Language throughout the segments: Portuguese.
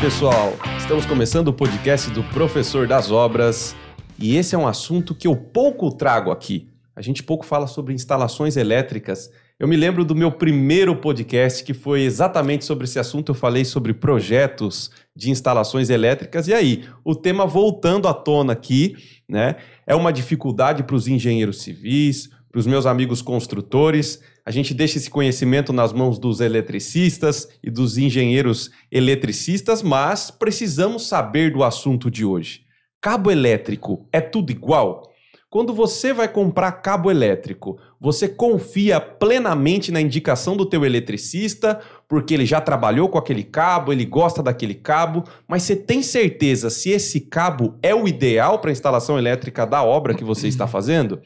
pessoal! Estamos começando o podcast do Professor das Obras e esse é um assunto que eu pouco trago aqui. A gente pouco fala sobre instalações elétricas. Eu me lembro do meu primeiro podcast que foi exatamente sobre esse assunto. Eu falei sobre projetos de instalações elétricas e aí o tema voltando à tona aqui, né? É uma dificuldade para os engenheiros civis, para os meus amigos construtores. A gente deixa esse conhecimento nas mãos dos eletricistas e dos engenheiros eletricistas, mas precisamos saber do assunto de hoje. Cabo elétrico é tudo igual? Quando você vai comprar cabo elétrico, você confia plenamente na indicação do teu eletricista, porque ele já trabalhou com aquele cabo, ele gosta daquele cabo, mas você tem certeza se esse cabo é o ideal para a instalação elétrica da obra que você está fazendo?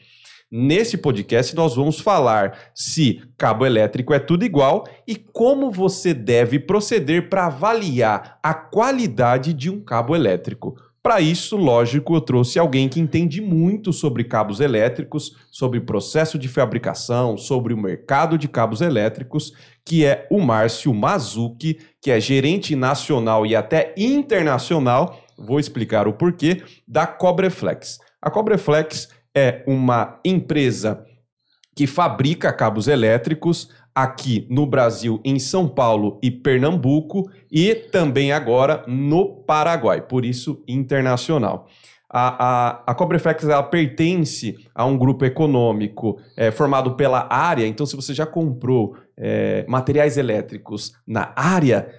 Nesse podcast, nós vamos falar se cabo elétrico é tudo igual e como você deve proceder para avaliar a qualidade de um cabo elétrico. Para isso, lógico, eu trouxe alguém que entende muito sobre cabos elétricos, sobre processo de fabricação, sobre o mercado de cabos elétricos, que é o Márcio Mazuki, que é gerente nacional e até internacional, vou explicar o porquê, da Cobreflex. A Cobreflex é uma empresa que fabrica cabos elétricos aqui no Brasil, em São Paulo e Pernambuco, e também agora no Paraguai, por isso internacional. A, a, a Cobreflex ela pertence a um grupo econômico é, formado pela área, então se você já comprou é, materiais elétricos na área,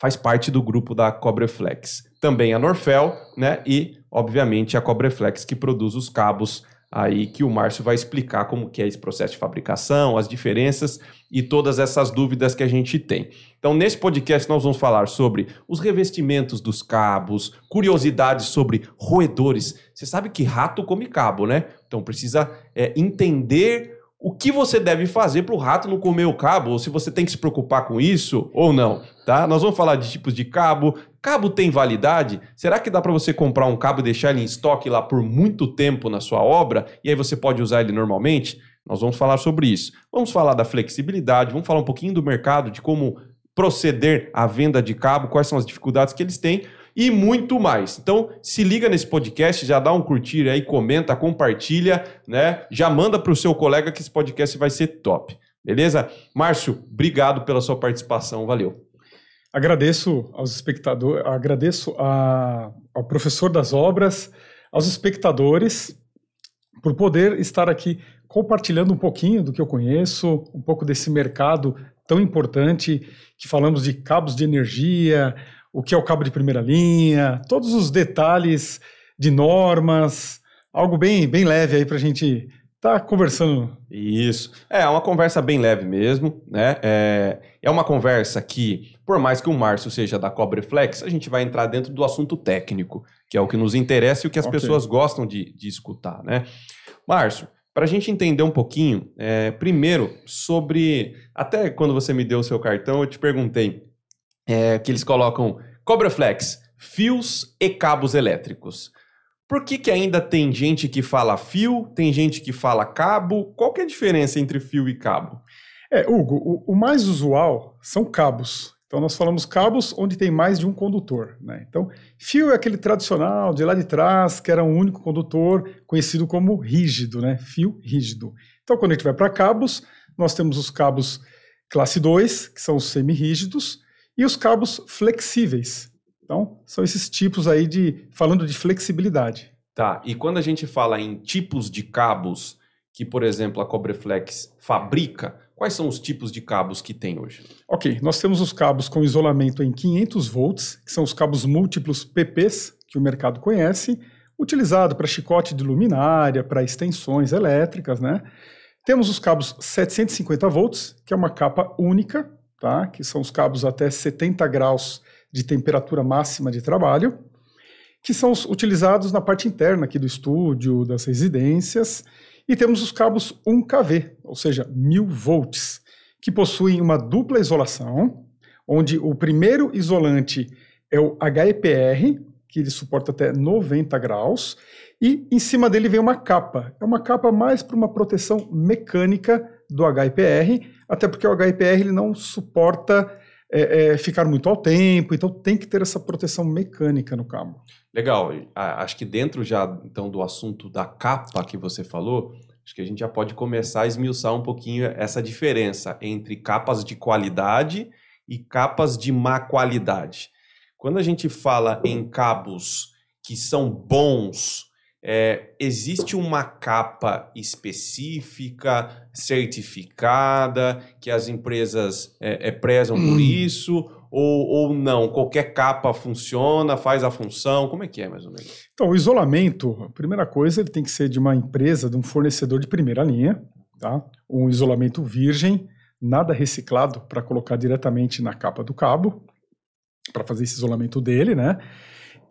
faz parte do grupo da Cobreflex. Também a Norfel, né? E, obviamente, a Cobreflex que produz os cabos aí que o Márcio vai explicar como que é esse processo de fabricação, as diferenças e todas essas dúvidas que a gente tem. Então, nesse podcast nós vamos falar sobre os revestimentos dos cabos, curiosidades sobre roedores. Você sabe que rato come cabo, né? Então precisa é, entender o que você deve fazer para o rato não comer o cabo, ou se você tem que se preocupar com isso ou não, tá? Nós vamos falar de tipos de cabo. Cabo tem validade? Será que dá para você comprar um cabo e deixar ele em estoque lá por muito tempo na sua obra e aí você pode usar ele normalmente? Nós vamos falar sobre isso. Vamos falar da flexibilidade, vamos falar um pouquinho do mercado, de como proceder à venda de cabo, quais são as dificuldades que eles têm e muito mais. Então, se liga nesse podcast, já dá um curtir aí, comenta, compartilha, né? Já manda para o seu colega que esse podcast vai ser top. Beleza? Márcio, obrigado pela sua participação, valeu. Agradeço aos espectadores, agradeço a, ao professor das obras, aos espectadores, por poder estar aqui compartilhando um pouquinho do que eu conheço, um pouco desse mercado tão importante que falamos de cabos de energia, o que é o cabo de primeira linha, todos os detalhes de normas, algo bem, bem leve aí para a gente estar tá conversando. Isso. É uma conversa bem leve mesmo, né? É, é uma conversa que, por mais que o Márcio seja da Cobreflex, a gente vai entrar dentro do assunto técnico, que é o que nos interessa e o que as okay. pessoas gostam de, de escutar, né? Márcio, para a gente entender um pouquinho, é, primeiro, sobre. Até quando você me deu o seu cartão, eu te perguntei é, que eles colocam Cobraflex, fios e cabos elétricos. Por que, que ainda tem gente que fala fio, tem gente que fala cabo? Qual que é a diferença entre fio e cabo? É, Hugo, o, o mais usual são cabos. Então, nós falamos cabos onde tem mais de um condutor. Né? Então, fio é aquele tradicional de lá de trás, que era um único condutor, conhecido como rígido, né? fio rígido. Então, quando a gente vai para cabos, nós temos os cabos classe 2, que são os semi-rígidos, e os cabos flexíveis. Então, são esses tipos aí de. falando de flexibilidade. Tá, e quando a gente fala em tipos de cabos que, por exemplo, a Cobreflex fabrica, quais são os tipos de cabos que tem hoje? Ok, nós temos os cabos com isolamento em 500 volts, que são os cabos múltiplos PPs que o mercado conhece, utilizado para chicote de luminária, para extensões elétricas, né? Temos os cabos 750 volts, que é uma capa única, tá? que são os cabos até 70 graus de temperatura máxima de trabalho, que são utilizados na parte interna aqui do estúdio, das residências, e temos os cabos 1kV, ou seja, 1000 volts, que possuem uma dupla isolação, onde o primeiro isolante é o HEPR, que ele suporta até 90 graus, e em cima dele vem uma capa. É uma capa mais para uma proteção mecânica do HIPR, até porque o HIPR ele não suporta é, é, ficar muito ao tempo, então tem que ter essa proteção mecânica no cabo. Legal, acho que dentro já então do assunto da capa que você falou, acho que a gente já pode começar a esmiuçar um pouquinho essa diferença entre capas de qualidade e capas de má qualidade. Quando a gente fala em cabos que são bons, é, existe uma capa específica, certificada, que as empresas é, é, prezam por hum. isso? Ou, ou não? Qualquer capa funciona, faz a função? Como é que é, mais ou menos? Então, o isolamento, a primeira coisa, ele tem que ser de uma empresa, de um fornecedor de primeira linha, tá? Um isolamento virgem, nada reciclado para colocar diretamente na capa do cabo, para fazer esse isolamento dele, né?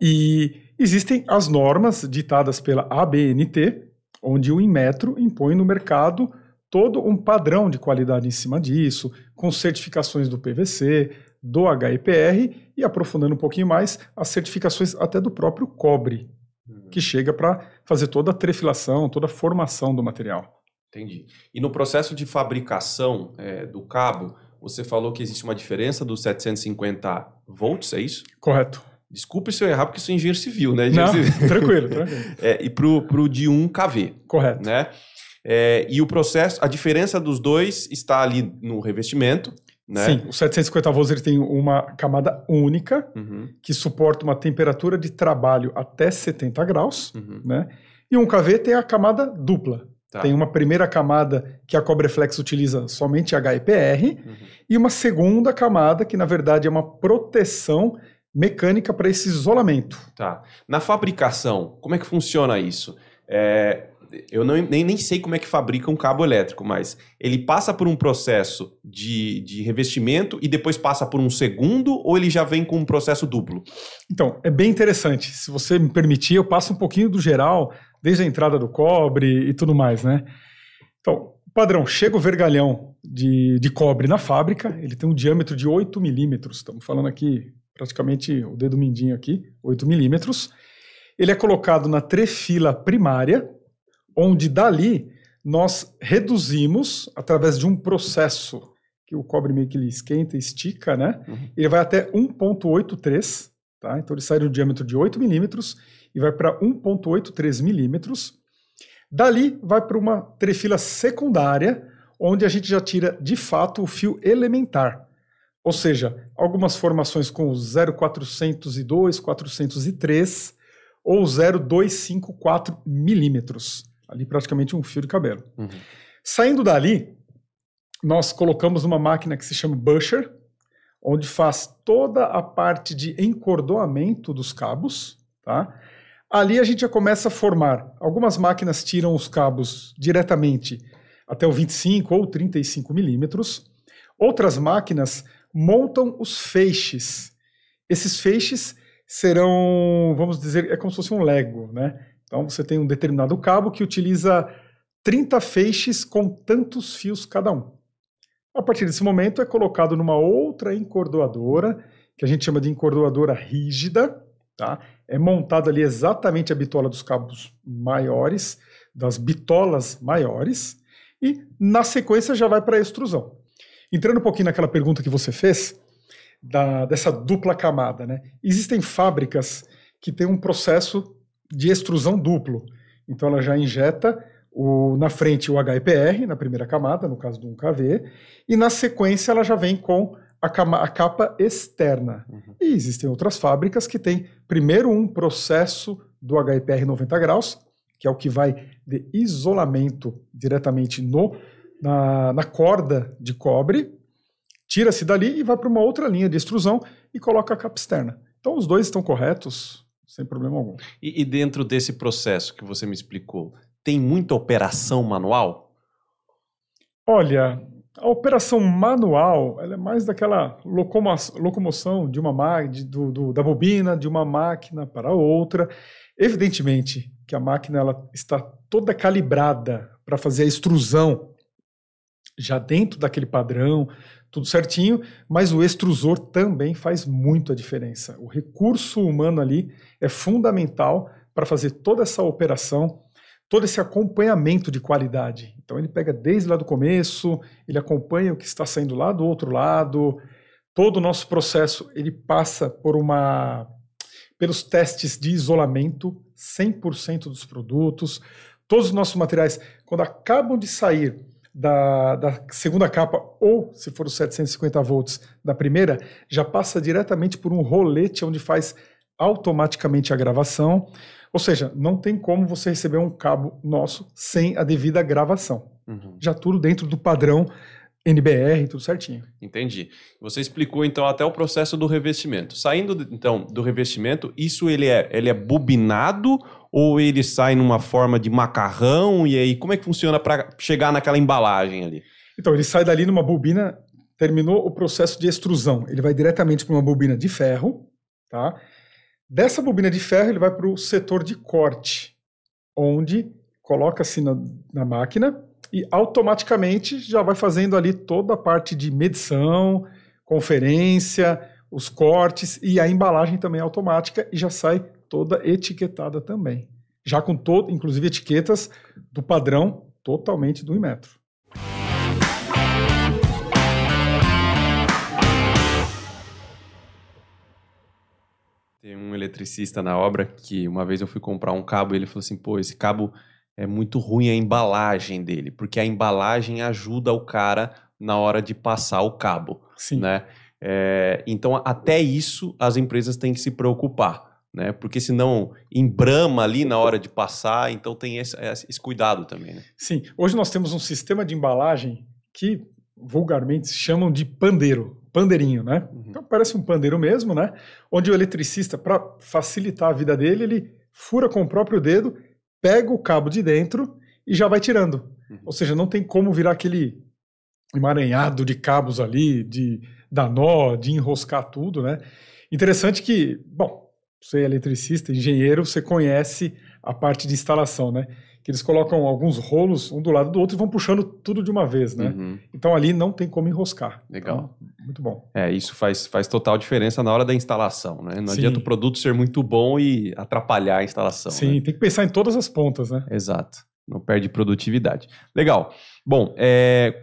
E existem as normas ditadas pela ABNT, onde o Inmetro impõe no mercado todo um padrão de qualidade em cima disso, com certificações do PVC, do HIPR e aprofundando um pouquinho mais, as certificações até do próprio cobre, uhum. que chega para fazer toda a trefilação, toda a formação do material. Entendi. E no processo de fabricação é, do cabo, você falou que existe uma diferença dos 750 volts, é isso? Correto. Desculpe se eu errar, porque sou engenheiro civil, né? Engenheiro Não, civil. tranquilo, tranquilo. É, e pro, pro de 1 kV. Correto. Né? É, e o processo, a diferença dos dois está ali no revestimento. Né? Sim, o 750 volts ele tem uma camada única uhum. que suporta uma temperatura de trabalho até 70 graus, uhum. né? E um KV tem a camada dupla. Tá. Tem uma primeira camada que a Cobreflex utiliza somente HIPR uhum. e uma segunda camada que na verdade é uma proteção mecânica para esse isolamento. Tá. Na fabricação, como é que funciona isso? É, eu não, nem, nem sei como é que fabrica um cabo elétrico, mas ele passa por um processo de, de revestimento e depois passa por um segundo ou ele já vem com um processo duplo? Então, é bem interessante. Se você me permitir, eu passo um pouquinho do geral, desde a entrada do cobre e tudo mais, né? Então, padrão, chega o vergalhão de, de cobre na fábrica, ele tem um diâmetro de 8 milímetros, estamos falando aqui praticamente o dedo mindinho aqui, 8 milímetros. Ele é colocado na trefila primária, onde dali nós reduzimos através de um processo que o cobre meio que ele esquenta e estica, né? Uhum. Ele vai até 1.83, tá? Então ele sai do diâmetro de 8 milímetros e vai para 1.83 milímetros. Dali vai para uma trefila secundária, onde a gente já tira de fato o fio elementar. Ou seja, algumas formações com 0,402, 403 ou 0,254 milímetros ali praticamente um fio de cabelo. Uhum. Saindo dali, nós colocamos uma máquina que se chama Busher, onde faz toda a parte de encordoamento dos cabos, tá? Ali a gente já começa a formar. Algumas máquinas tiram os cabos diretamente até o 25 ou 35 milímetros. Outras máquinas montam os feixes. Esses feixes serão, vamos dizer, é como se fosse um Lego, né? Então você tem um determinado cabo que utiliza 30 feixes com tantos fios cada um. A partir desse momento é colocado numa outra encordoadora, que a gente chama de encordoadora rígida, tá? É montada ali exatamente a bitola dos cabos maiores, das bitolas maiores, e na sequência já vai para a extrusão. Entrando um pouquinho naquela pergunta que você fez, da, dessa dupla camada, né? Existem fábricas que têm um processo de extrusão duplo. Então ela já injeta o, na frente o HIPR, na primeira camada, no caso do 1KV, e na sequência ela já vem com a, cama, a capa externa. Uhum. E existem outras fábricas que têm primeiro um processo do HIPR 90 graus, que é o que vai de isolamento diretamente no, na, na corda de cobre, tira-se dali e vai para uma outra linha de extrusão e coloca a capa externa. Então os dois estão corretos, sem problema algum. E, e, dentro desse processo que você me explicou, tem muita operação manual? Olha, a operação manual ela é mais daquela locomo locomoção de uma de, do, do, da bobina de uma máquina para outra. Evidentemente que a máquina ela está toda calibrada para fazer a extrusão já dentro daquele padrão, tudo certinho, mas o extrusor também faz muito a diferença. O recurso humano ali é fundamental para fazer toda essa operação, todo esse acompanhamento de qualidade. Então ele pega desde lá do começo, ele acompanha o que está saindo lá do outro lado, todo o nosso processo ele passa por uma pelos testes de isolamento 100% dos produtos. Todos os nossos materiais, quando acabam de sair da, da, segunda capa, ou se for os 750 volts da primeira, já passa diretamente por um rolete onde faz automaticamente a gravação. Ou seja, não tem como você receber um cabo nosso sem a devida gravação. Uhum. Já tudo dentro do padrão NBR, tudo certinho. Entendi. Você explicou então até o processo do revestimento. Saindo então do revestimento, isso ele é, ele é bobinado ou ele sai numa forma de macarrão e aí como é que funciona para chegar naquela embalagem ali? Então ele sai dali numa bobina, terminou o processo de extrusão, ele vai diretamente para uma bobina de ferro, tá? Dessa bobina de ferro ele vai para o setor de corte, onde coloca-se na, na máquina e automaticamente já vai fazendo ali toda a parte de medição, conferência, os cortes e a embalagem também é automática e já sai toda etiquetada também. Já com todo, inclusive etiquetas do padrão totalmente do Inmetro. Tem um eletricista na obra que uma vez eu fui comprar um cabo e ele falou assim: pô, esse cabo é muito ruim a embalagem dele, porque a embalagem ajuda o cara na hora de passar o cabo, Sim. né? É, então, até isso as empresas têm que se preocupar, né? Porque senão embrama ali na hora de passar, então tem esse, esse cuidado também, né? Sim, hoje nós temos um sistema de embalagem que vulgarmente chamam de pandeiro, pandeirinho, né? Uhum. Então parece um pandeiro mesmo, né? Onde o eletricista, para facilitar a vida dele, ele fura com o próprio dedo pega o cabo de dentro e já vai tirando. Uhum. Ou seja, não tem como virar aquele emaranhado de cabos ali, de dar nó, de enroscar tudo, né? Interessante que, bom, você é eletricista, engenheiro, você conhece a parte de instalação, né? Que eles colocam alguns rolos um do lado do outro e vão puxando tudo de uma vez, né? Uhum. Então ali não tem como enroscar. Legal. Então, muito bom. É, isso faz, faz total diferença na hora da instalação, né? Não Sim. adianta o produto ser muito bom e atrapalhar a instalação. Sim, né? tem que pensar em todas as pontas, né? Exato. Não perde produtividade. Legal. Bom, é,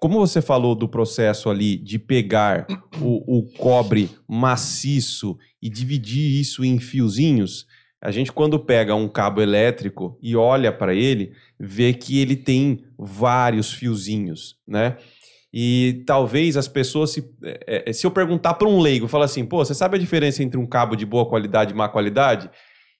como você falou do processo ali de pegar o, o, cobre maciço e dividir isso em fiozinhos, a gente quando pega um cabo elétrico e olha para ele, vê que ele tem vários fiozinhos, né? E talvez as pessoas, se, é, é se eu perguntar para um leigo, falar assim, pô, você sabe a diferença entre um cabo de boa qualidade e má qualidade?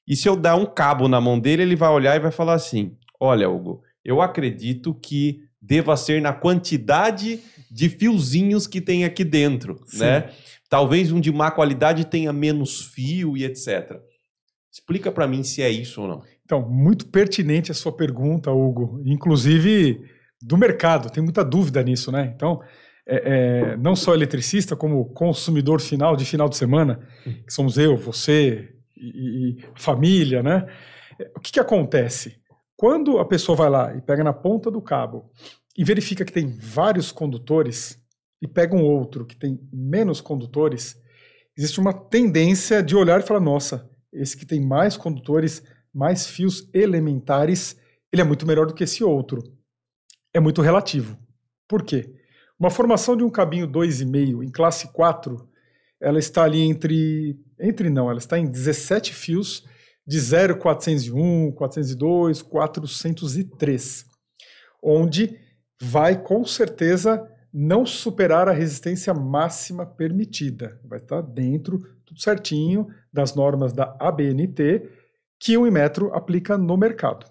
E se eu dar um cabo na mão dele, ele vai olhar e vai falar assim: olha, Hugo, eu acredito que deva ser na quantidade de fiozinhos que tem aqui dentro, Sim. né? Talvez um de má qualidade tenha menos fio e etc. Explica para mim se é isso ou não. Então, muito pertinente a sua pergunta, Hugo. Inclusive do mercado, tem muita dúvida nisso, né? Então, é, é, não só eletricista, como consumidor final de final de semana, que somos eu, você e, e família, né? O que, que acontece? Quando a pessoa vai lá e pega na ponta do cabo e verifica que tem vários condutores e pega um outro que tem menos condutores, existe uma tendência de olhar e falar: nossa, esse que tem mais condutores, mais fios elementares, ele é muito melhor do que esse outro é muito relativo. Por quê? Uma formação de um cabinho 2,5 em classe 4, ela está ali entre. Entre não, ela está em 17 fios de 0,401, 402, 403, onde vai com certeza não superar a resistência máxima permitida. Vai estar dentro, tudo certinho, das normas da ABNT que o Inmetro aplica no mercado.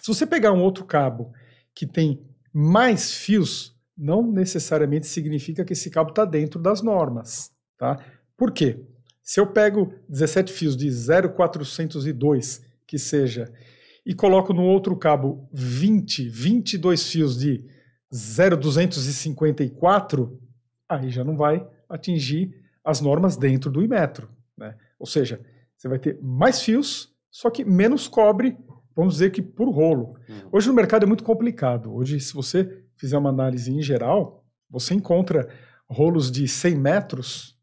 Se você pegar um outro cabo que tem mais fios, não necessariamente significa que esse cabo está dentro das normas. Tá? Por quê? Se eu pego 17 fios de 0,402, que seja, e coloco no outro cabo 20, 22 fios de 0,254, aí já não vai atingir as normas dentro do Imetro. Né? Ou seja, você vai ter mais fios, só que menos cobre vamos dizer que por rolo. Uhum. Hoje no mercado é muito complicado. Hoje, se você fizer uma análise em geral, você encontra rolos de 100 metros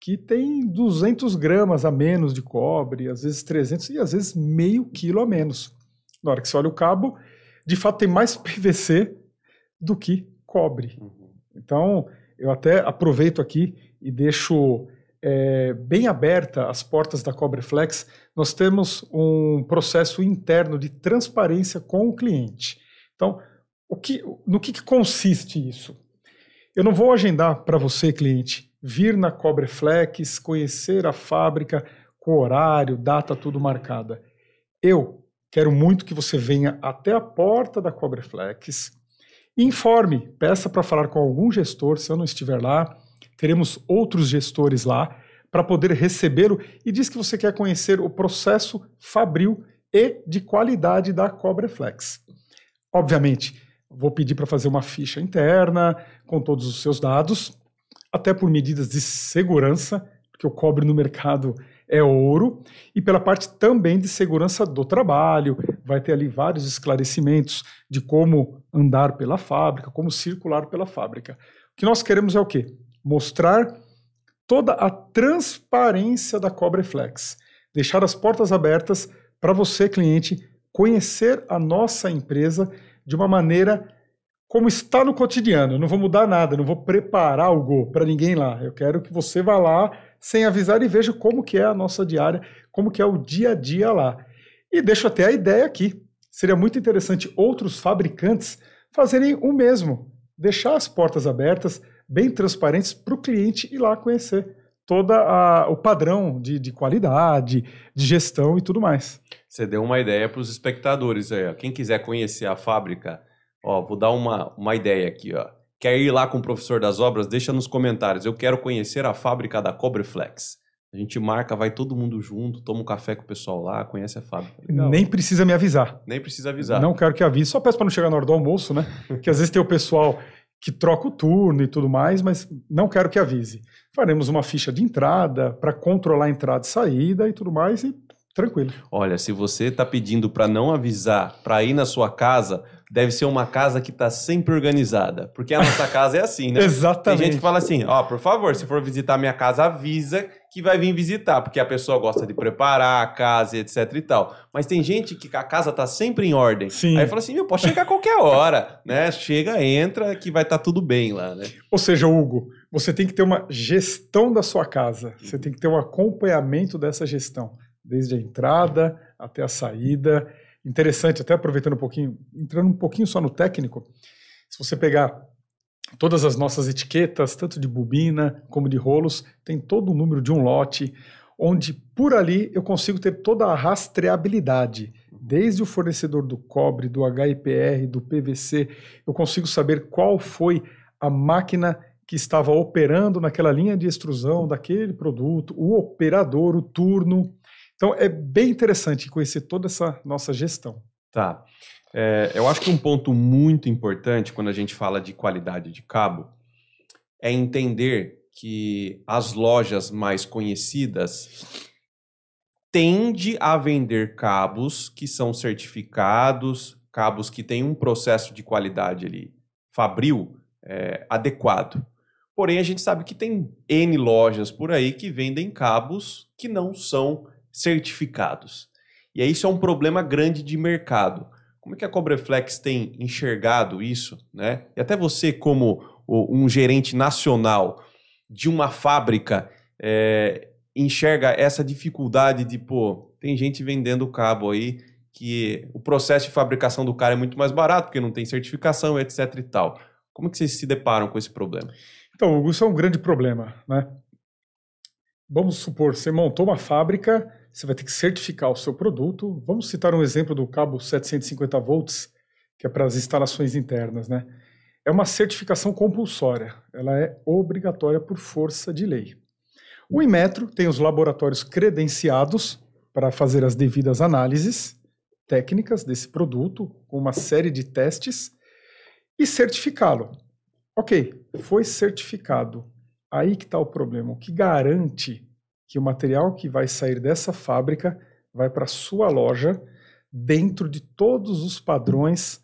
que tem 200 gramas a menos de cobre, às vezes 300 e às vezes meio quilo a menos. Na hora que você olha o cabo, de fato tem mais PVC do que cobre. Uhum. Então, Eu até aproveito aqui e deixo é, bem aberta as portas da Cobreflex. Nós temos um processo interno de transparência com o cliente. Então, o que, no que, que consiste isso? Eu não vou agendar para você, cliente, vir na Cobreflex, conhecer a fábrica com horário, data, tudo marcada. Eu quero muito que você venha até a porta da Cobreflex, informe, peça para falar com algum gestor, se eu não estiver lá, teremos outros gestores lá para poder recebê-lo e diz que você quer conhecer o processo fabril e de qualidade da Cobreflex. Obviamente, vou pedir para fazer uma ficha interna com todos os seus dados, até por medidas de segurança, porque o cobre no mercado é ouro, e pela parte também de segurança do trabalho, vai ter ali vários esclarecimentos de como andar pela fábrica, como circular pela fábrica. O que nós queremos é o quê? Mostrar toda a transparência da Cobreflex, deixar as portas abertas para você, cliente, conhecer a nossa empresa de uma maneira como está no cotidiano. Eu não vou mudar nada, não vou preparar algo para ninguém lá. Eu quero que você vá lá sem avisar e veja como que é a nossa diária, como que é o dia a dia lá. E deixo até a ideia aqui. Seria muito interessante outros fabricantes fazerem o mesmo, deixar as portas abertas, bem transparentes para o cliente ir lá conhecer todo o padrão de, de, qualidade, de gestão e tudo mais. Você deu uma ideia para os espectadores aí. Ó. Quem quiser conhecer a fábrica, ó, vou dar uma, uma ideia aqui. Ó. Quer ir lá com o professor das obras? Deixa nos comentários. Eu quero conhecer a fábrica da Cobreflex. A gente marca, vai todo mundo junto, toma um café com o pessoal lá, conhece a fábrica. Legal. Nem precisa me avisar. Nem precisa avisar. Não quero que avise, só peço para não chegar na hora do almoço, né? que às vezes tem o pessoal que troca o turno e tudo mais, mas não quero que avise. Faremos uma ficha de entrada para controlar a entrada e saída e tudo mais e tranquilo. Olha, se você está pedindo para não avisar para ir na sua casa, deve ser uma casa que está sempre organizada. Porque a nossa casa é assim, né? Exatamente. Tem gente que fala assim: ó, oh, por favor, se for visitar minha casa, avisa que vai vir visitar, porque a pessoa gosta de preparar a casa, etc e tal. Mas tem gente que a casa tá sempre em ordem. Sim. Aí fala assim: meu, pode chegar a qualquer hora, né? Chega, entra, que vai estar tá tudo bem lá, né? Ou seja, Hugo, você tem que ter uma gestão da sua casa, você tem que ter um acompanhamento dessa gestão, desde a entrada até a saída interessante, até aproveitando um pouquinho, entrando um pouquinho só no técnico, se você pegar todas as nossas etiquetas, tanto de bobina como de rolos, tem todo o número de um lote, onde por ali eu consigo ter toda a rastreabilidade, desde o fornecedor do cobre, do HIPR, do PVC, eu consigo saber qual foi a máquina que estava operando naquela linha de extrusão daquele produto, o operador, o turno, então é bem interessante conhecer toda essa nossa gestão. Tá. É, eu acho que um ponto muito importante quando a gente fala de qualidade de cabo é entender que as lojas mais conhecidas tende a vender cabos que são certificados, cabos que têm um processo de qualidade ali fabril é, adequado. Porém, a gente sabe que tem N lojas por aí que vendem cabos que não são certificados. E aí isso é um problema grande de mercado. Como é que a Cobreflex tem enxergado isso, né? E até você como um gerente nacional de uma fábrica é, enxerga essa dificuldade de, pô, tem gente vendendo cabo aí que o processo de fabricação do cara é muito mais barato porque não tem certificação, etc e tal. Como que vocês se deparam com esse problema? Então, Hugo, isso é um grande problema, né? Vamos supor, você montou uma fábrica você vai ter que certificar o seu produto. Vamos citar um exemplo do cabo 750 volts, que é para as instalações internas, né? É uma certificação compulsória, ela é obrigatória por força de lei. O Inmetro tem os laboratórios credenciados para fazer as devidas análises técnicas desse produto, com uma série de testes, e certificá-lo. Ok, foi certificado. Aí que está o problema. O que garante que o material que vai sair dessa fábrica vai para sua loja dentro de todos os padrões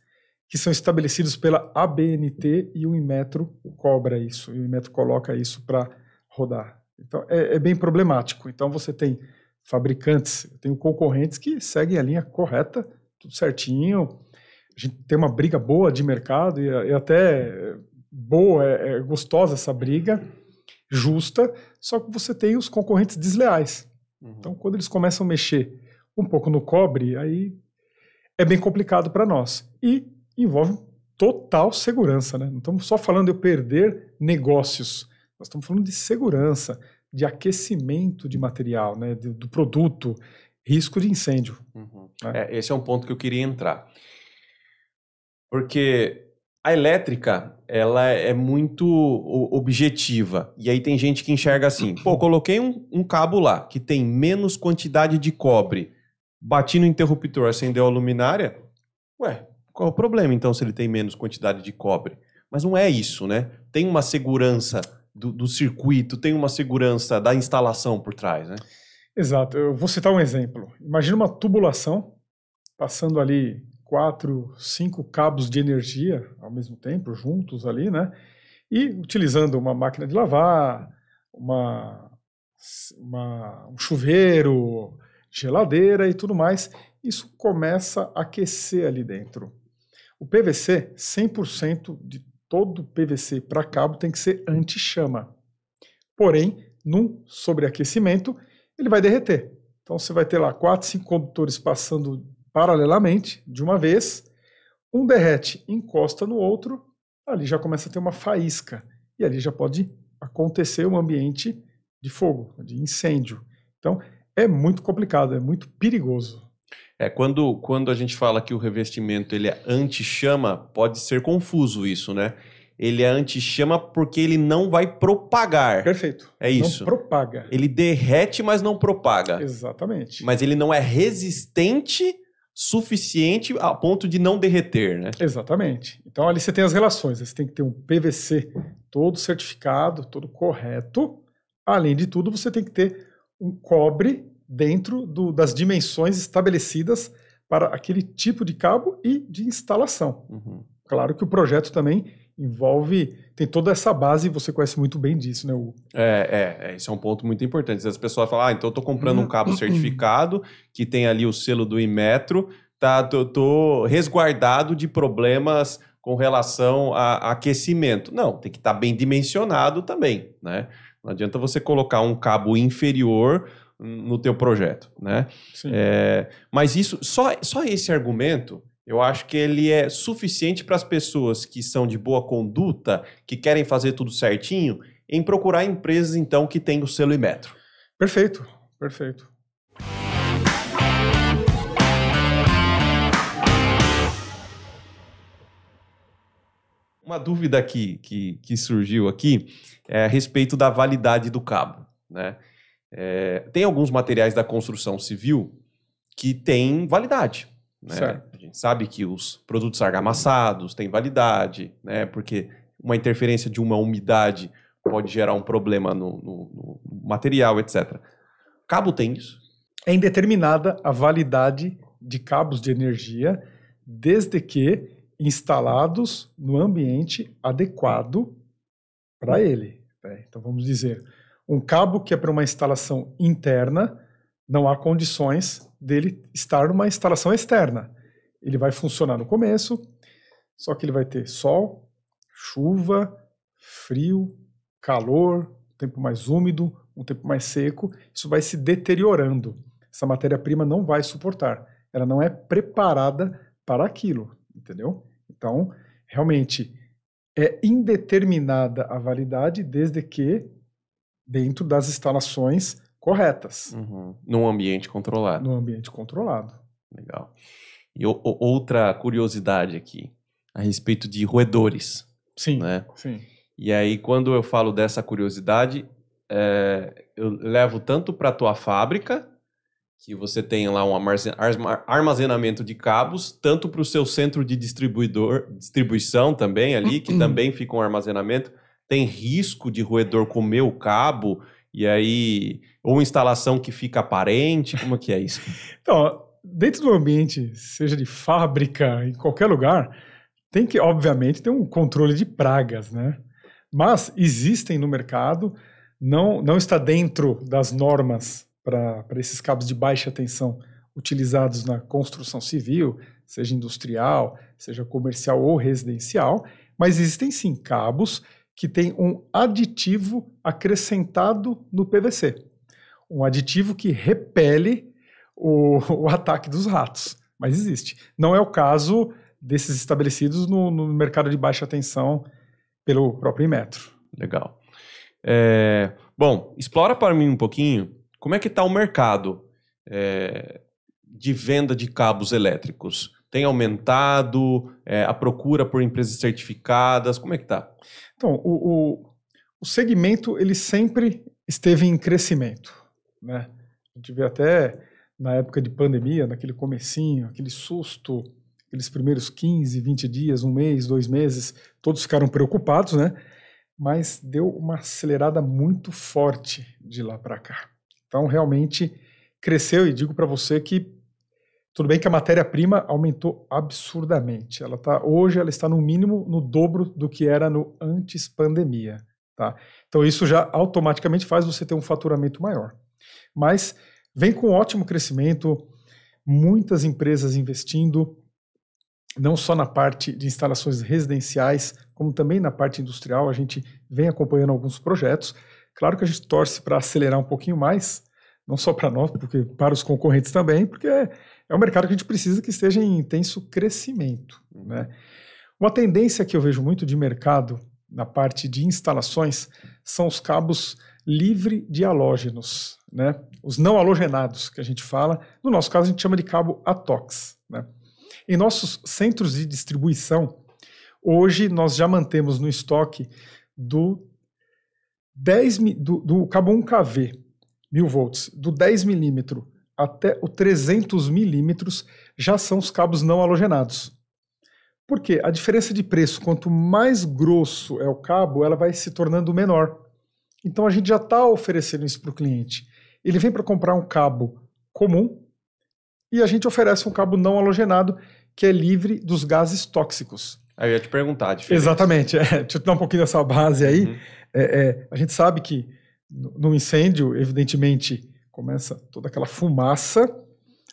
que são estabelecidos pela ABNT e o Inmetro cobra isso, e o Inmetro coloca isso para rodar. Então é, é, bem problemático. Então você tem fabricantes, eu tenho concorrentes que seguem a linha correta, tudo certinho. A gente tem uma briga boa de mercado e, e até boa, é, é gostosa essa briga, justa, só que você tem os concorrentes desleais. Uhum. Então, quando eles começam a mexer um pouco no cobre, aí é bem complicado para nós. E envolve total segurança, né? Não estamos só falando de eu perder negócios, nós estamos falando de segurança, de aquecimento de material, né? do, do produto, risco de incêndio. Uhum. Né? É, esse é um ponto que eu queria entrar. Porque a elétrica, ela é muito objetiva. E aí tem gente que enxerga assim: pô, coloquei um, um cabo lá que tem menos quantidade de cobre, bati no interruptor, acendeu a luminária. Ué, qual é o problema então se ele tem menos quantidade de cobre? Mas não é isso, né? Tem uma segurança do, do circuito, tem uma segurança da instalação por trás, né? Exato. Eu vou citar um exemplo. Imagina uma tubulação passando ali quatro, cinco cabos de energia ao mesmo tempo, juntos ali, né? E utilizando uma máquina de lavar, uma, uma, um chuveiro, geladeira e tudo mais, isso começa a aquecer ali dentro. O PVC, 100% de todo PVC para cabo tem que ser anti-chama. Porém, num sobreaquecimento, ele vai derreter. Então você vai ter lá quatro, cinco condutores passando paralelamente de uma vez, um derrete, encosta no outro, ali já começa a ter uma faísca e ali já pode acontecer um ambiente de fogo, de incêndio. Então é muito complicado, é muito perigoso. É, quando, quando a gente fala que o revestimento ele é anti-chama, pode ser confuso isso, né? Ele é anti-chama porque ele não vai propagar. Perfeito. É isso. Não propaga. Ele derrete, mas não propaga. Exatamente. Mas ele não é resistente suficiente a ponto de não derreter, né? Exatamente. Então ali você tem as relações. Você tem que ter um PVC todo certificado, todo correto. Além de tudo, você tem que ter um cobre dentro do, das dimensões estabelecidas para aquele tipo de cabo e de instalação. Uhum. Claro que o projeto também envolve, tem toda essa base, você conhece muito bem disso, né, Hugo? É, é, é esse é um ponto muito importante. As pessoas falam, ah, então eu estou comprando um cabo certificado que tem ali o selo do Inmetro, tá, tô, tô resguardado de problemas com relação a, a aquecimento. Não, tem que estar tá bem dimensionado também, né? Não adianta você colocar um cabo inferior no teu projeto, né? É, mas isso, só, só esse argumento, eu acho que ele é suficiente para as pessoas que são de boa conduta, que querem fazer tudo certinho, em procurar empresas então que têm o selo e metro. Perfeito, perfeito. Uma dúvida que, que, que surgiu aqui é a respeito da validade do cabo, né? É, tem alguns materiais da construção civil que têm validade. Né? A gente sabe que os produtos argamassados têm validade, né? porque uma interferência de uma umidade pode gerar um problema no, no, no material, etc. Cabo tem isso? É indeterminada a validade de cabos de energia, desde que instalados no ambiente adequado para ele. Né? Então vamos dizer, um cabo que é para uma instalação interna, não há condições dele estar numa instalação externa. Ele vai funcionar no começo, só que ele vai ter sol, chuva, frio, calor, um tempo mais úmido, um tempo mais seco. Isso vai se deteriorando. Essa matéria-prima não vai suportar. Ela não é preparada para aquilo, entendeu? Então, realmente, é indeterminada a validade desde que dentro das instalações corretas. Uhum. Num ambiente controlado. Num ambiente controlado. Legal. E o, outra curiosidade aqui, a respeito de roedores. Sim, né? sim. E aí, quando eu falo dessa curiosidade, é, eu levo tanto para a tua fábrica, que você tem lá um armazenamento de cabos, tanto para o seu centro de distribuidor, distribuição também ali, que também fica um armazenamento tem risco de roedor comer o cabo e aí ou instalação que fica aparente, como que é isso? então, dentro do ambiente, seja de fábrica, em qualquer lugar, tem que obviamente ter um controle de pragas, né? Mas existem no mercado, não não está dentro das normas para esses cabos de baixa tensão utilizados na construção civil, seja industrial, seja comercial ou residencial, Mas existem sim cabos que têm um aditivo acrescentado no PVC. Um aditivo que repele o, o ataque dos ratos. Mas existe. Não é o caso desses estabelecidos no, no mercado de baixa tensão pelo próprio Metro. Legal. É, bom, explora para mim um pouquinho como é que está o mercado é, de venda de cabos elétricos. Tem aumentado é, a procura por empresas certificadas? Como é que está? Então, o, o, o, segmento ele sempre esteve em crescimento. Né? A gente vê até na época de pandemia, naquele comecinho, aquele susto, aqueles primeiros 15, 20 dias, um mês, dois meses, todos ficaram preocupados, né? Mas deu uma acelerada muito forte de lá para cá. Então, realmente cresceu e digo para você que tudo bem que a matéria-prima aumentou absurdamente. Ela tá hoje ela está no mínimo no dobro do que era no antes pandemia, tá? Então isso já automaticamente faz você ter um faturamento maior. Mas vem com ótimo crescimento, muitas empresas investindo não só na parte de instalações residenciais, como também na parte industrial. A gente vem acompanhando alguns projetos. Claro que a gente torce para acelerar um pouquinho mais, não só para nós, porque para os concorrentes também, porque é, é um mercado que a gente precisa que esteja em intenso crescimento. Né? Uma tendência que eu vejo muito de mercado na parte de instalações são os cabos livre de halógenos, né? os não halogenados que a gente fala. No nosso caso, a gente chama de cabo ATOX. Né? Em nossos centros de distribuição, hoje nós já mantemos no estoque do 10 do, do cabo 1kV, 1000 volts, do 10 milímetro até o 300 milímetros já são os cabos não halogenados. Por quê? A diferença de preço, quanto mais grosso é o cabo, ela vai se tornando menor. Então a gente já está oferecendo isso para o cliente. Ele vem para comprar um cabo comum e a gente oferece um cabo não halogenado que é livre dos gases tóxicos. Aí eu ia te perguntar, a diferença. Exatamente. É, deixa eu te dar um pouquinho dessa base aí. Uhum. É, é, a gente sabe que no incêndio, evidentemente, começa toda aquela fumaça,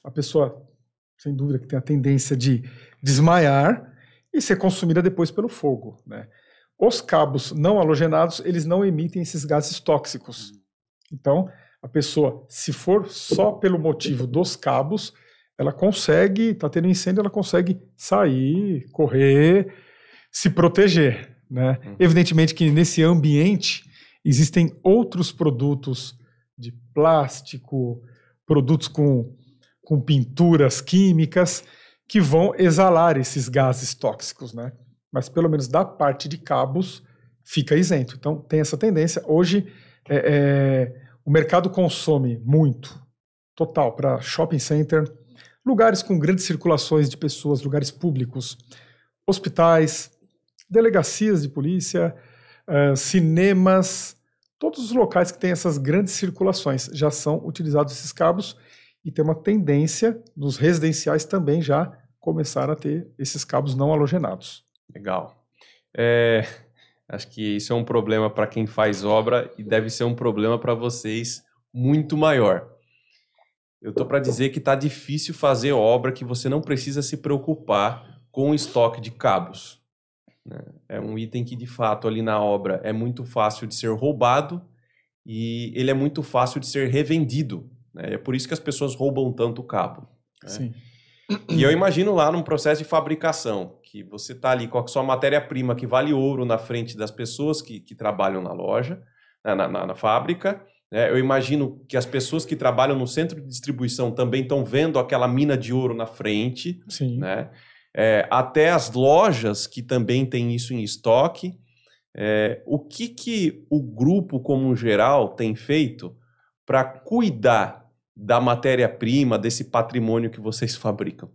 a pessoa, sem dúvida, que tem a tendência de desmaiar e ser consumida depois pelo fogo. Né? Os cabos não halogenados, eles não emitem esses gases tóxicos. Então, a pessoa, se for só pelo motivo dos cabos, ela consegue, está tendo incêndio, ela consegue sair, correr, se proteger. Né? Uhum. Evidentemente que nesse ambiente existem outros produtos de plástico, produtos com, com pinturas químicas que vão exalar esses gases tóxicos, né? Mas pelo menos da parte de cabos fica isento. Então tem essa tendência. Hoje é, é, o mercado consome muito, total, para shopping center, lugares com grandes circulações de pessoas, lugares públicos, hospitais, delegacias de polícia, uh, cinemas, todos os locais que têm essas grandes circulações já são utilizados esses cabos e tem uma tendência dos residenciais também já começar a ter esses cabos não halogenados. Legal. É, acho que isso é um problema para quem faz obra e deve ser um problema para vocês muito maior. Eu tô para dizer que tá difícil fazer obra que você não precisa se preocupar com o estoque de cabos. Né? É um item que, de fato, ali na obra é muito fácil de ser roubado e ele é muito fácil de ser revendido. Né? É por isso que as pessoas roubam tanto o cabo. Né? Sim. E eu imagino lá num processo de fabricação, que você está ali com a sua matéria-prima que vale ouro na frente das pessoas que, que trabalham na loja, né? na, na, na fábrica, né? Eu imagino que as pessoas que trabalham no centro de distribuição também estão vendo aquela mina de ouro na frente. Sim. Né? É, até as lojas que também têm isso em estoque. É, o que, que o grupo, como geral, tem feito para cuidar da matéria-prima, desse patrimônio que vocês fabricam?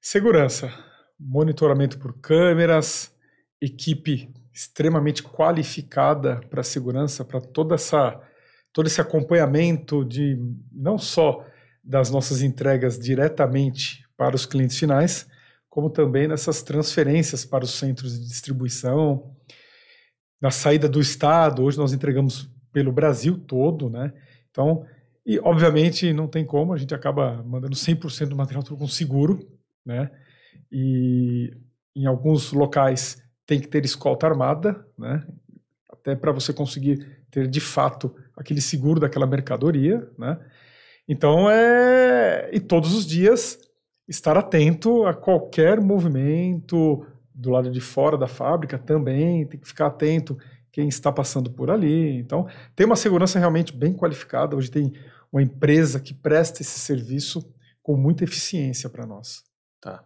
Segurança, monitoramento por câmeras, equipe extremamente qualificada para segurança, para toda essa todo esse acompanhamento de não só das nossas entregas diretamente para os clientes finais, como também nessas transferências para os centros de distribuição, na saída do estado. Hoje nós entregamos pelo Brasil todo, né? Então, e obviamente não tem como, a gente acaba mandando 100% do material com seguro, né? E em alguns locais tem que ter escolta armada, né? até para você conseguir ter de fato aquele seguro daquela mercadoria. Né? Então, é. E todos os dias estar atento a qualquer movimento do lado de fora da fábrica também, tem que ficar atento quem está passando por ali. Então, tem uma segurança realmente bem qualificada. Hoje tem uma empresa que presta esse serviço com muita eficiência para nós. Tá.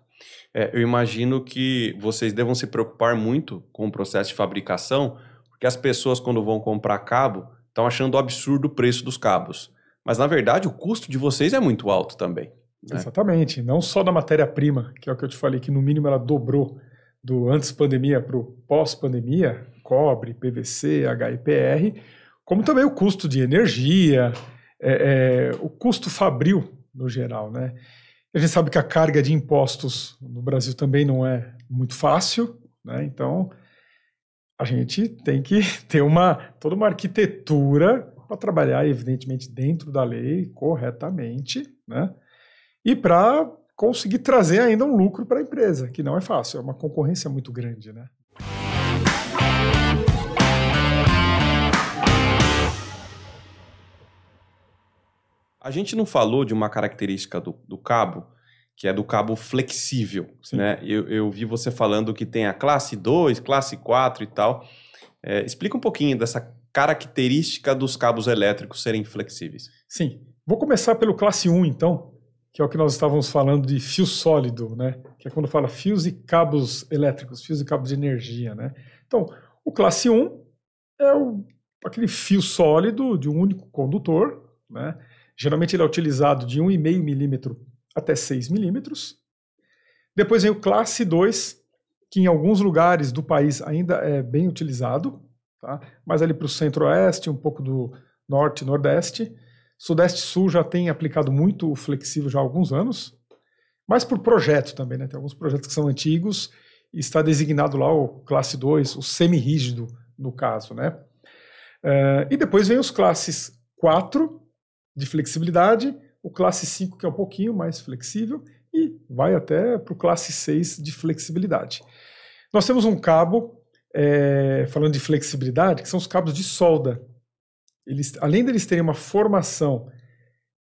É, eu imagino que vocês devam se preocupar muito com o processo de fabricação, porque as pessoas, quando vão comprar cabo, estão achando absurdo o preço dos cabos. Mas, na verdade, o custo de vocês é muito alto também. Né? Exatamente. Não só da matéria-prima, que é o que eu te falei, que no mínimo ela dobrou do antes pandemia para o pós-pandemia, cobre, PVC, HIPR, como também o custo de energia, é, é, o custo fabril no geral, né? A gente sabe que a carga de impostos no Brasil também não é muito fácil, né? Então a gente tem que ter uma toda uma arquitetura para trabalhar, evidentemente, dentro da lei, corretamente, né? E para conseguir trazer ainda um lucro para a empresa, que não é fácil, é uma concorrência muito grande, né? A gente não falou de uma característica do, do cabo, que é do cabo flexível. Né? Eu, eu, vi você falando que tem a classe 2, classe 4 e tal. É, explica um pouquinho dessa característica dos cabos elétricos serem flexíveis. Sim. Vou começar pelo classe 1, então, que é o que nós estávamos falando de fio sólido, né? que é quando fala fios e cabos elétricos, fios e cabos de energia. Né? Então, o classe 1 é o, aquele fio sólido de um único condutor, né? Geralmente ele é utilizado de 1,5 milímetro até 6 milímetros. Depois vem o classe 2, que em alguns lugares do país ainda é bem utilizado, tá? mas ali para o centro-oeste, um pouco do norte e nordeste. Sudeste Sul já tem aplicado muito o flexível já há alguns anos, mas por projeto também, né? Tem alguns projetos que são antigos e está designado lá o classe 2, o semi-rígido no caso, né? Uh, e depois vem os classes 4, de flexibilidade, o classe 5, que é um pouquinho mais flexível, e vai até para o classe 6 de flexibilidade. Nós temos um cabo, é, falando de flexibilidade, que são os cabos de solda. Eles, além deles terem uma formação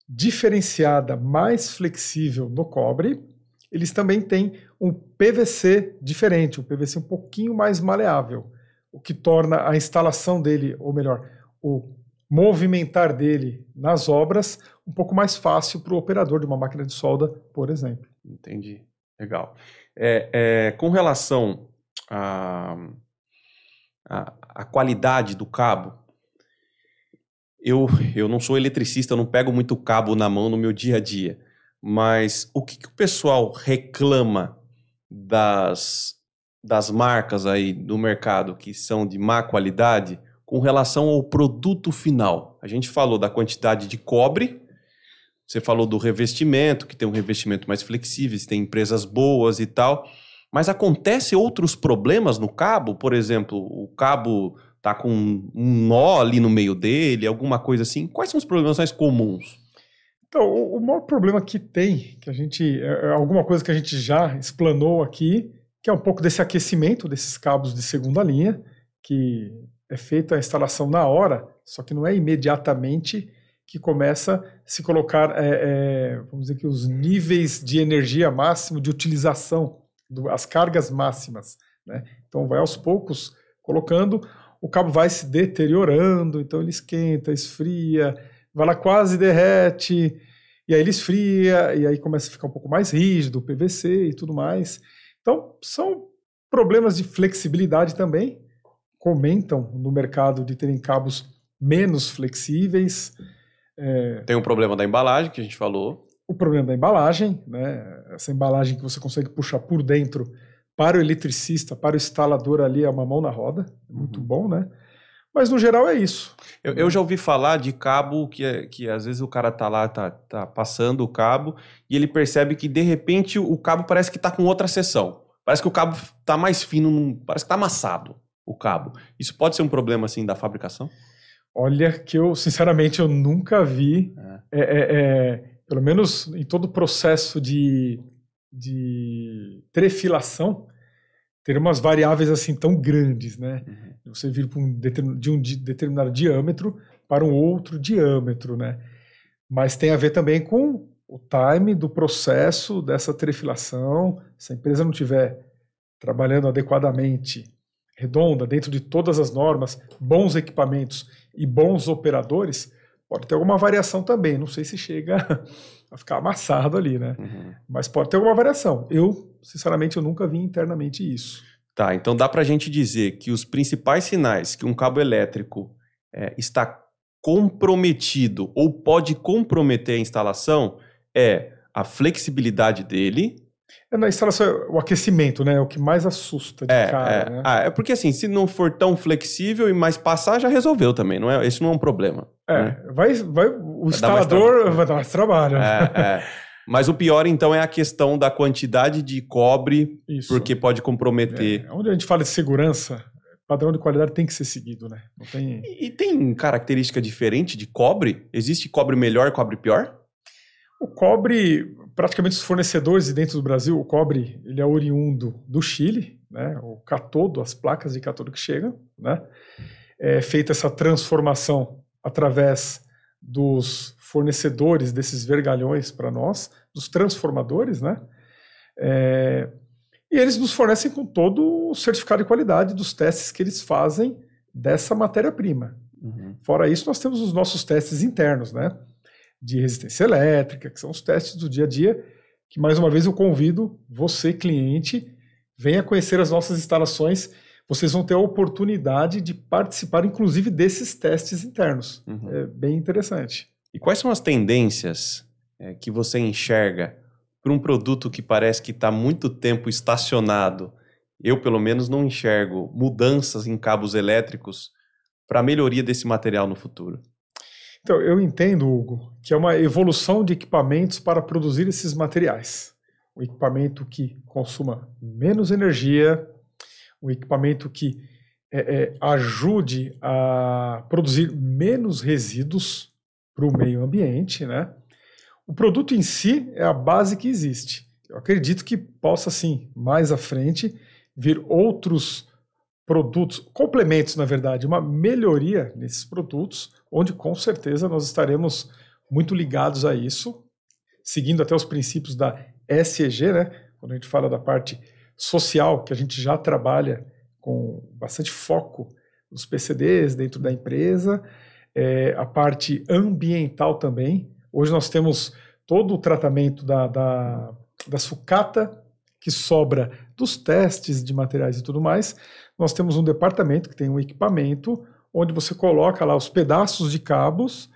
diferenciada, mais flexível no cobre, eles também têm um PVC diferente, um PVC um pouquinho mais maleável, o que torna a instalação dele, ou melhor, o movimentar dele nas obras um pouco mais fácil para o operador de uma máquina de solda, por exemplo. Entendi. Legal. É, é, com relação à a, a, qualidade do cabo, eu, eu não sou eletricista, não pego muito cabo na mão no meu dia a dia, mas o que, que o pessoal reclama das, das marcas aí do mercado que são de má qualidade com relação ao produto final. A gente falou da quantidade de cobre, você falou do revestimento, que tem um revestimento mais flexível, tem empresas boas e tal. Mas acontece outros problemas no cabo? Por exemplo, o cabo tá com um nó ali no meio dele, alguma coisa assim. Quais são os problemas mais comuns? Então, o maior problema que tem, que a gente, é, é alguma coisa que a gente já explanou aqui, que é um pouco desse aquecimento desses cabos de segunda linha, que é feita a instalação na hora, só que não é imediatamente que começa a se colocar, é, é, vamos dizer que os níveis de energia máximo de utilização, do, as cargas máximas. Né? Então vai aos poucos colocando, o cabo vai se deteriorando, então ele esquenta, esfria, vai lá quase derrete, e aí ele esfria, e aí começa a ficar um pouco mais rígido, o PVC e tudo mais. Então são problemas de flexibilidade também, comentam no mercado de terem cabos menos flexíveis. É, Tem um problema da embalagem que a gente falou. O problema da embalagem, né? essa embalagem que você consegue puxar por dentro para o eletricista, para o instalador ali, é uma mão na roda. É muito uhum. bom, né? Mas no geral é isso. Eu, eu, já ouvi falar de cabo que, que às vezes o cara tá lá, tá, tá passando o cabo e ele percebe que de repente o cabo parece que tá com outra seção. Parece que o cabo tá mais fino, parece que tá amassado o cabo. Isso pode ser um problema assim da fabricação? Olha que eu, sinceramente, eu nunca vi, é. É, é, é pelo menos em todo o processo de, de trefilação, ter umas variáveis assim tão grandes, né? Uhum. Você vir um de um determinado diâmetro para um outro diâmetro, né? Mas tem a ver também com o time do processo dessa trefilação. Se a empresa não estiver trabalhando adequadamente, redonda, dentro de todas as normas, bons equipamentos e bons operadores, pode ter alguma variação também. Não sei se chega a ficar amassado ali, né? Uhum. Mas pode ter alguma variação. Eu, sinceramente, eu nunca vi internamente isso. Tá, então dá para a gente dizer que os principais sinais que um cabo elétrico é, está comprometido ou pode comprometer a instalação é a flexibilidade dele. É na instalação, o aquecimento, né? É o que mais assusta de é, cara. É. Né? Ah, é porque assim, se não for tão flexível e mais passar, já resolveu também, não é? Esse não é um problema. É, né? vai, vai, o vai instalador dar vai dar mais trabalho. É, é. Mas o pior, então, é a questão da quantidade de cobre, Isso. porque pode comprometer. É, onde a gente fala de segurança, padrão de qualidade tem que ser seguido, né? Não tem... E, e tem característica diferente de cobre? Existe cobre melhor, cobre pior? O cobre, praticamente os fornecedores dentro do Brasil, o cobre ele é oriundo do Chile, né? O catodo, as placas de catodo que chegam, né? É feita essa transformação através dos fornecedores desses vergalhões para nós, dos transformadores, né? É, e eles nos fornecem com todo o certificado de qualidade dos testes que eles fazem dessa matéria-prima. Uhum. Fora isso, nós temos os nossos testes internos, né? De resistência elétrica, que são os testes do dia a dia, que mais uma vez eu convido você, cliente, venha conhecer as nossas instalações. Vocês vão ter a oportunidade de participar, inclusive, desses testes internos. Uhum. É bem interessante. E quais são as tendências é, que você enxerga para um produto que parece que está muito tempo estacionado? Eu, pelo menos, não enxergo mudanças em cabos elétricos para a melhoria desse material no futuro. Então, eu entendo, Hugo, que é uma evolução de equipamentos para produzir esses materiais. Um equipamento que consuma menos energia, um equipamento que é, é, ajude a produzir menos resíduos para o meio ambiente, né? O produto em si é a base que existe. Eu acredito que possa, sim, mais à frente, vir outros produtos, complementos, na verdade, uma melhoria nesses produtos, onde com certeza nós estaremos muito ligados a isso, seguindo até os princípios da SEG, né? Quando a gente fala da parte social, que a gente já trabalha com bastante foco nos PCDs dentro da empresa, é, a parte ambiental também. Hoje nós temos todo o tratamento da, da, da sucata que sobra dos testes de materiais e tudo mais. Nós temos um departamento que tem um equipamento onde você coloca lá os pedaços de cabos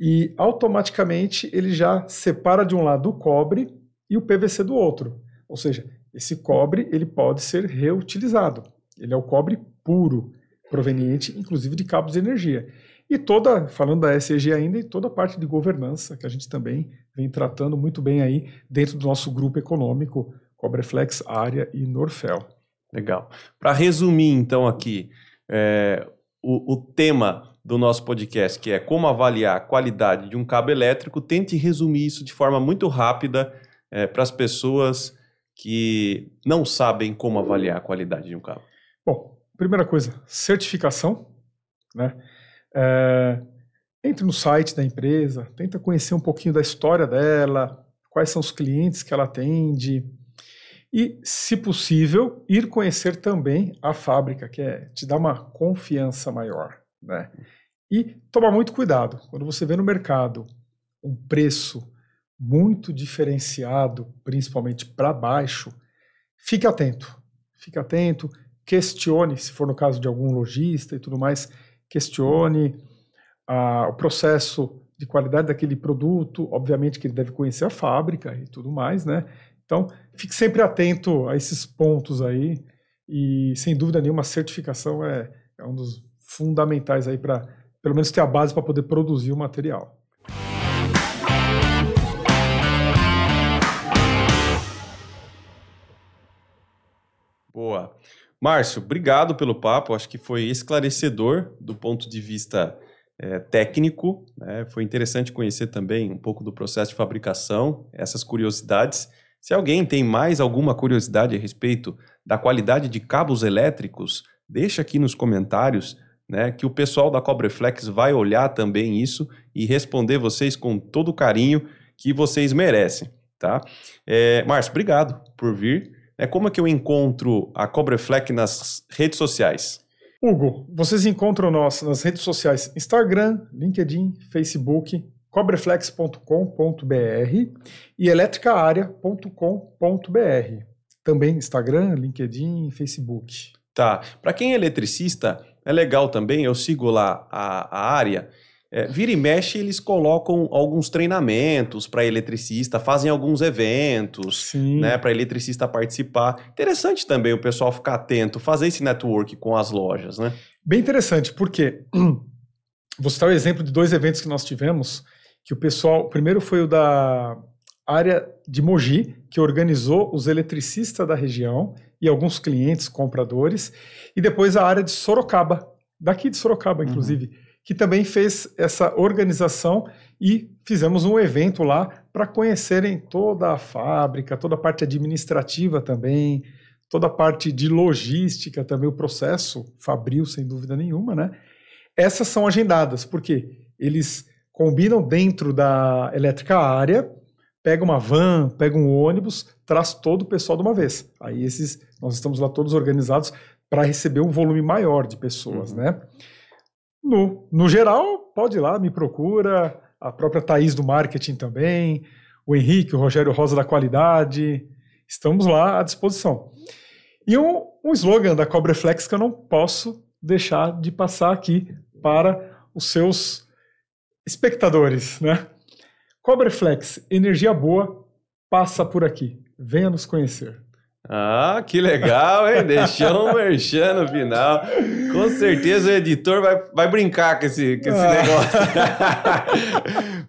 e automaticamente ele já separa de um lado o cobre e o PVC do outro. Ou seja, esse cobre ele pode ser reutilizado. Ele é o cobre puro, proveniente inclusive de cabos de energia. E toda, falando da SEG ainda, e toda a parte de governança, que a gente também vem tratando muito bem aí dentro do nosso grupo econômico, Cobreflex, Área e Norfel. Legal. Para resumir, então, aqui, é, o, o tema do nosso podcast, que é como avaliar a qualidade de um cabo elétrico, tente resumir isso de forma muito rápida é, para as pessoas que não sabem como avaliar a qualidade de um cabo. Bom, primeira coisa, certificação, né? É, entre no site da empresa, tenta conhecer um pouquinho da história dela, quais são os clientes que ela atende e, se possível, ir conhecer também a fábrica, que é te dar uma confiança maior, né? E tomar muito cuidado quando você vê no mercado um preço muito diferenciado, principalmente para baixo, fique atento. Fique atento, questione, se for no caso de algum lojista e tudo mais, questione o processo de qualidade daquele produto, obviamente que ele deve conhecer a fábrica e tudo mais, né? Então, fique sempre atento a esses pontos aí e, sem dúvida nenhuma, a certificação é, é um dos fundamentais aí para, pelo menos, ter a base para poder produzir o material. Boa. Márcio, obrigado pelo papo. Acho que foi esclarecedor do ponto de vista é, técnico. Né? Foi interessante conhecer também um pouco do processo de fabricação, essas curiosidades. Se alguém tem mais alguma curiosidade a respeito da qualidade de cabos elétricos, deixa aqui nos comentários, né, que o pessoal da Cobreflex vai olhar também isso e responder vocês com todo o carinho que vocês merecem, tá? É, Márcio, obrigado por vir. É, como é que eu encontro a Cobreflex nas redes sociais? Hugo, vocês encontram nós nas redes sociais Instagram, LinkedIn, Facebook, cobreflex.com.br e eletricaarea.com.br. Também Instagram, LinkedIn Facebook. Tá. Para quem é eletricista, é legal também, eu sigo lá a, a área. É, vira e mexe, eles colocam alguns treinamentos para eletricista, fazem alguns eventos, né, para eletricista participar. Interessante também o pessoal ficar atento, fazer esse network com as lojas, né? Bem interessante, porque vou citar o exemplo de dois eventos que nós tivemos, que o pessoal, primeiro foi o da área de Mogi, que organizou os eletricistas da região e alguns clientes, compradores, e depois a área de Sorocaba, daqui de Sorocaba, uhum. inclusive. Uhum que também fez essa organização e fizemos um evento lá para conhecerem toda a fábrica, toda a parte administrativa também, toda a parte de logística também, o processo fabril, sem dúvida nenhuma, né? Essas são agendadas, porque eles combinam dentro da elétrica área, pega uma van, pega um ônibus, traz todo o pessoal de uma vez. Aí esses, nós estamos lá todos organizados para receber um volume maior de pessoas, uhum. né? No, no geral, pode ir lá, me procura, a própria Thaís do marketing também, o Henrique, o Rogério Rosa da qualidade, estamos lá à disposição. E um, um slogan da Cobreflex que eu não posso deixar de passar aqui para os seus espectadores, né? Cobreflex, energia boa, passa por aqui. Venha nos conhecer. Ah, que legal, hein? Deixou um merchan no final. Com certeza o editor vai, vai brincar com esse, com esse ah. negócio.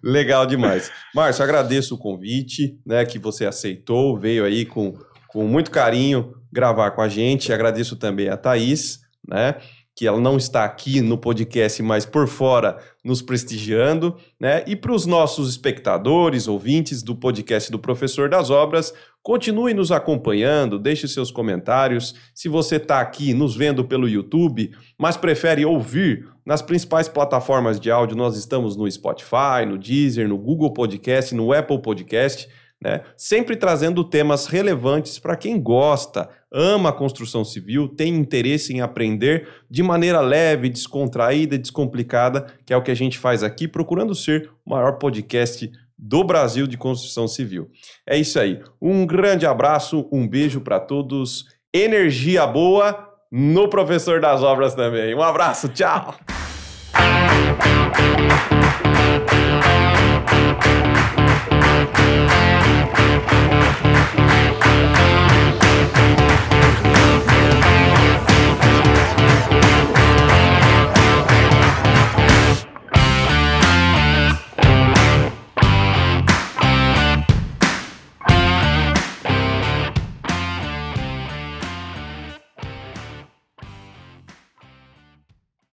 legal demais. Márcio, agradeço o convite, né? Que você aceitou, veio aí com, com muito carinho gravar com a gente. Agradeço também a Thaís, né? Que ela não está aqui no podcast, mas por fora nos prestigiando, né? E para os nossos espectadores, ouvintes do podcast do Professor das Obras, continue nos acompanhando, deixe seus comentários. Se você está aqui nos vendo pelo YouTube, mas prefere ouvir nas principais plataformas de áudio, nós estamos no Spotify, no Deezer, no Google Podcast, no Apple Podcast né? Sempre trazendo temas relevantes para quem gosta, ama a construção civil, tem interesse em aprender de maneira leve, descontraída, descomplicada, que é o que a gente faz aqui, procurando ser o maior podcast do Brasil de construção civil. É isso aí. Um grande abraço, um beijo para todos. Energia boa no professor das obras também. Um abraço, tchau.